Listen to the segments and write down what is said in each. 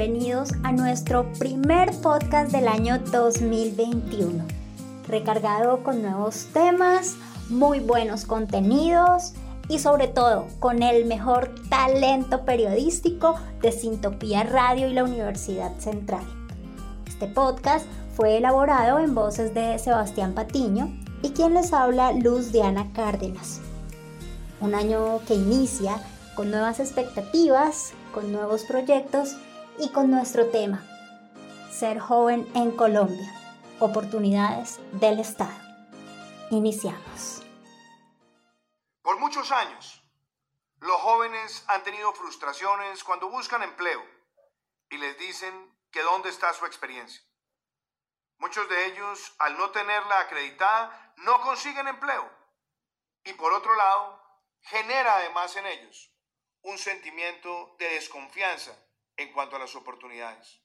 Bienvenidos a nuestro primer podcast del año 2021, recargado con nuevos temas, muy buenos contenidos y sobre todo con el mejor talento periodístico de Sintopía Radio y la Universidad Central. Este podcast fue elaborado en voces de Sebastián Patiño y quien les habla Luz Diana Cárdenas. Un año que inicia con nuevas expectativas, con nuevos proyectos y con nuestro tema, ser joven en Colombia, oportunidades del Estado. Iniciamos. Por muchos años, los jóvenes han tenido frustraciones cuando buscan empleo y les dicen que dónde está su experiencia. Muchos de ellos, al no tenerla acreditada, no consiguen empleo. Y por otro lado, genera además en ellos un sentimiento de desconfianza en cuanto a las oportunidades.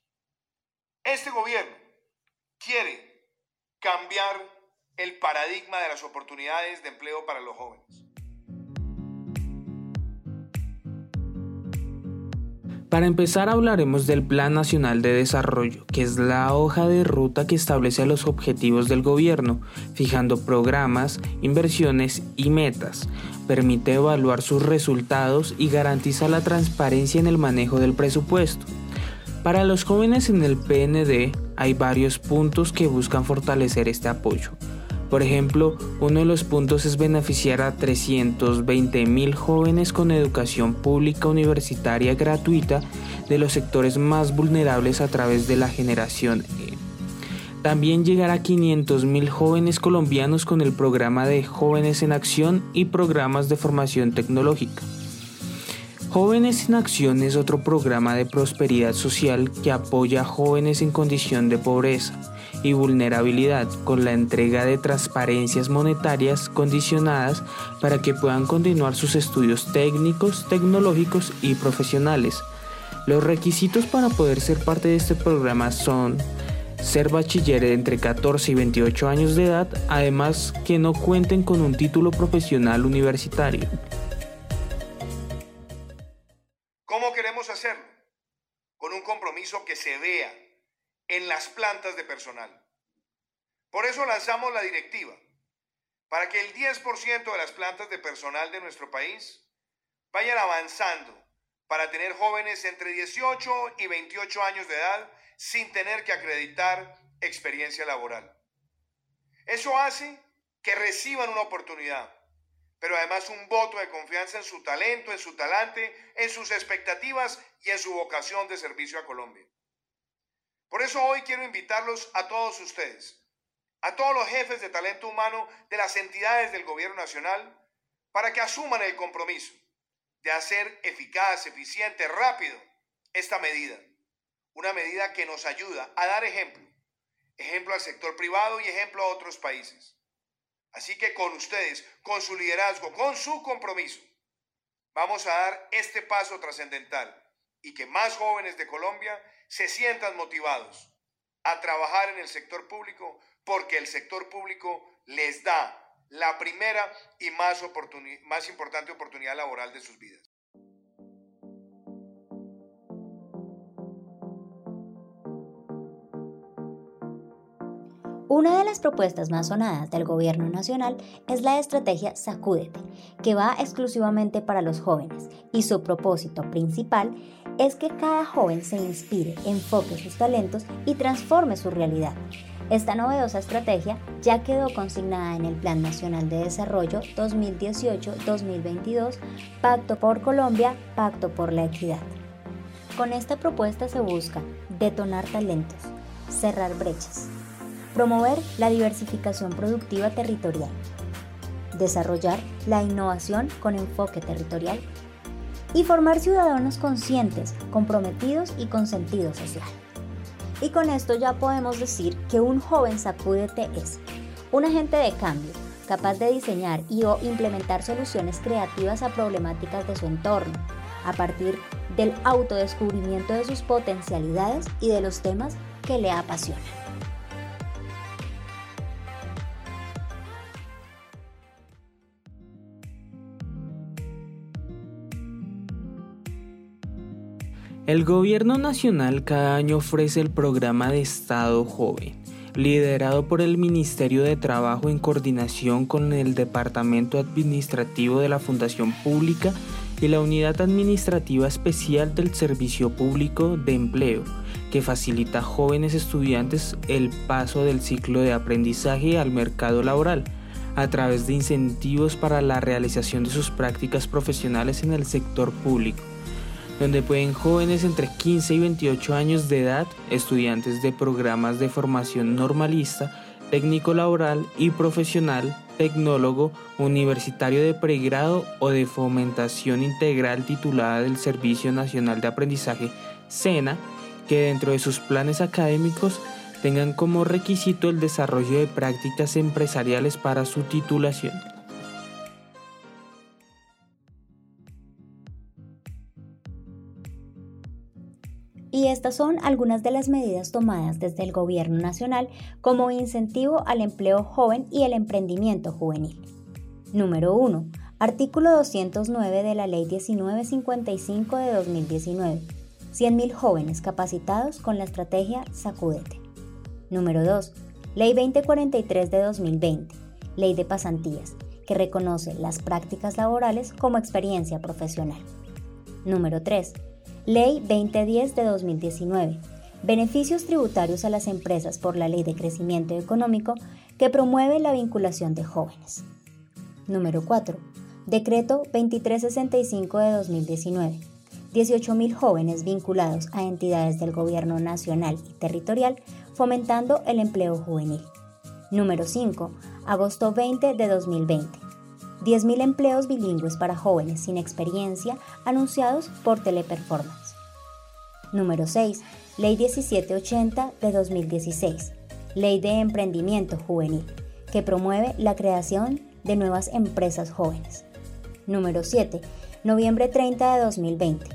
Este gobierno quiere cambiar el paradigma de las oportunidades de empleo para los jóvenes. Para empezar hablaremos del Plan Nacional de Desarrollo, que es la hoja de ruta que establece los objetivos del gobierno, fijando programas, inversiones y metas. Permite evaluar sus resultados y garantiza la transparencia en el manejo del presupuesto. Para los jóvenes en el PND hay varios puntos que buscan fortalecer este apoyo. Por ejemplo, uno de los puntos es beneficiar a 320 mil jóvenes con educación pública universitaria gratuita de los sectores más vulnerables a través de la generación E. También llegar a 500 mil jóvenes colombianos con el programa de Jóvenes en Acción y programas de formación tecnológica. Jóvenes en Acción es otro programa de prosperidad social que apoya a jóvenes en condición de pobreza y vulnerabilidad con la entrega de transparencias monetarias condicionadas para que puedan continuar sus estudios técnicos, tecnológicos y profesionales. Los requisitos para poder ser parte de este programa son ser bachiller entre 14 y 28 años de edad, además que no cuenten con un título profesional universitario. De personal. Por eso lanzamos la directiva, para que el 10% de las plantas de personal de nuestro país vayan avanzando para tener jóvenes entre 18 y 28 años de edad sin tener que acreditar experiencia laboral. Eso hace que reciban una oportunidad, pero además un voto de confianza en su talento, en su talante, en sus expectativas y en su vocación de servicio a Colombia. Por eso hoy quiero invitarlos a todos ustedes, a todos los jefes de talento humano de las entidades del gobierno nacional, para que asuman el compromiso de hacer eficaz, eficiente, rápido esta medida. Una medida que nos ayuda a dar ejemplo, ejemplo al sector privado y ejemplo a otros países. Así que con ustedes, con su liderazgo, con su compromiso, vamos a dar este paso trascendental y que más jóvenes de Colombia se sientan motivados a trabajar en el sector público porque el sector público les da la primera y más, más importante oportunidad laboral de sus vidas. Una de las propuestas más sonadas del gobierno nacional es la estrategia Sacúdete, que va exclusivamente para los jóvenes y su propósito principal es que cada joven se inspire, enfoque sus talentos y transforme su realidad. Esta novedosa estrategia ya quedó consignada en el Plan Nacional de Desarrollo 2018-2022, Pacto por Colombia, Pacto por la Equidad. Con esta propuesta se busca detonar talentos, cerrar brechas, promover la diversificación productiva territorial, desarrollar la innovación con enfoque territorial y formar ciudadanos conscientes, comprometidos y con sentido social. Y con esto ya podemos decir que un joven sacúdete es un agente de cambio, capaz de diseñar y o implementar soluciones creativas a problemáticas de su entorno, a partir del autodescubrimiento de sus potencialidades y de los temas que le apasionan. El gobierno nacional cada año ofrece el programa de Estado Joven, liderado por el Ministerio de Trabajo en coordinación con el Departamento Administrativo de la Fundación Pública y la Unidad Administrativa Especial del Servicio Público de Empleo, que facilita a jóvenes estudiantes el paso del ciclo de aprendizaje al mercado laboral a través de incentivos para la realización de sus prácticas profesionales en el sector público donde pueden jóvenes entre 15 y 28 años de edad, estudiantes de programas de formación normalista, técnico laboral y profesional, tecnólogo, universitario de pregrado o de fomentación integral titulada del Servicio Nacional de Aprendizaje, SENA, que dentro de sus planes académicos tengan como requisito el desarrollo de prácticas empresariales para su titulación. Y estas son algunas de las medidas tomadas desde el Gobierno Nacional como incentivo al empleo joven y el emprendimiento juvenil. Número 1. Artículo 209 de la Ley 1955 de 2019. 100.000 jóvenes capacitados con la estrategia Sacudete. Número 2. Ley 2043 de 2020. Ley de pasantías, que reconoce las prácticas laborales como experiencia profesional. Número 3. Ley 2010 de 2019. Beneficios tributarios a las empresas por la Ley de Crecimiento Económico que promueve la vinculación de jóvenes. Número 4. Decreto 2365 de 2019. 18.000 jóvenes vinculados a entidades del gobierno nacional y territorial fomentando el empleo juvenil. Número 5. Agosto 20 de 2020. 10.000 empleos bilingües para jóvenes sin experiencia anunciados por Teleperformance. Número 6. Ley 1780 de 2016. Ley de Emprendimiento Juvenil, que promueve la creación de nuevas empresas jóvenes. Número 7. Noviembre 30 de 2020.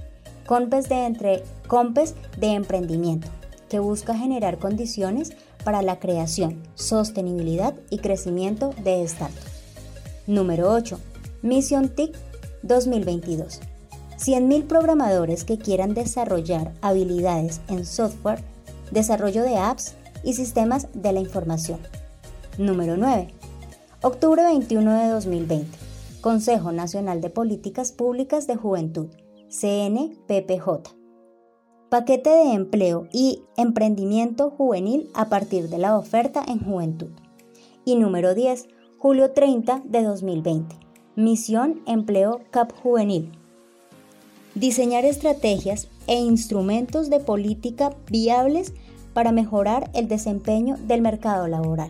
COMPES de, entre, COMPES de Emprendimiento, que busca generar condiciones para la creación, sostenibilidad y crecimiento de startups. Número 8. Mission TIC 2022. 100.000 programadores que quieran desarrollar habilidades en software, desarrollo de apps y sistemas de la información. Número 9. Octubre 21 de 2020. Consejo Nacional de Políticas Públicas de Juventud, CNPPJ. Paquete de empleo y emprendimiento juvenil a partir de la oferta en juventud. Y número 10 julio 30 de 2020. Misión Empleo CAP Juvenil. Diseñar estrategias e instrumentos de política viables para mejorar el desempeño del mercado laboral.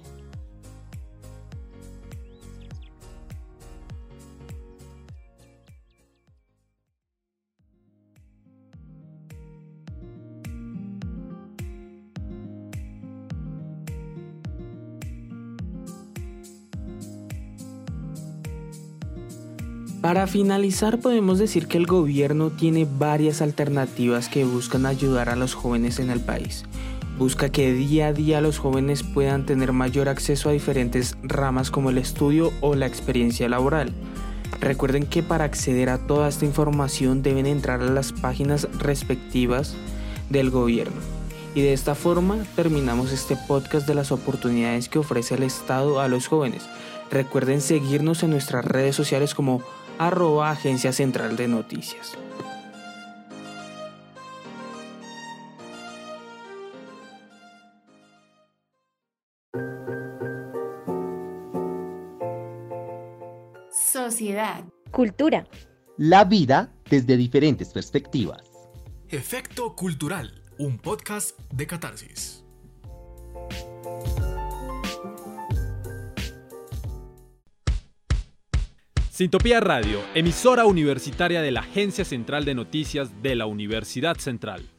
Para finalizar podemos decir que el gobierno tiene varias alternativas que buscan ayudar a los jóvenes en el país. Busca que día a día los jóvenes puedan tener mayor acceso a diferentes ramas como el estudio o la experiencia laboral. Recuerden que para acceder a toda esta información deben entrar a las páginas respectivas del gobierno. Y de esta forma terminamos este podcast de las oportunidades que ofrece el Estado a los jóvenes. Recuerden seguirnos en nuestras redes sociales como arroba Agencia Central de Noticias. Sociedad. Cultura. La vida desde diferentes perspectivas. Efecto Cultural, un podcast de catarsis. Sintopía Radio, emisora universitaria de la Agencia Central de Noticias de la Universidad Central.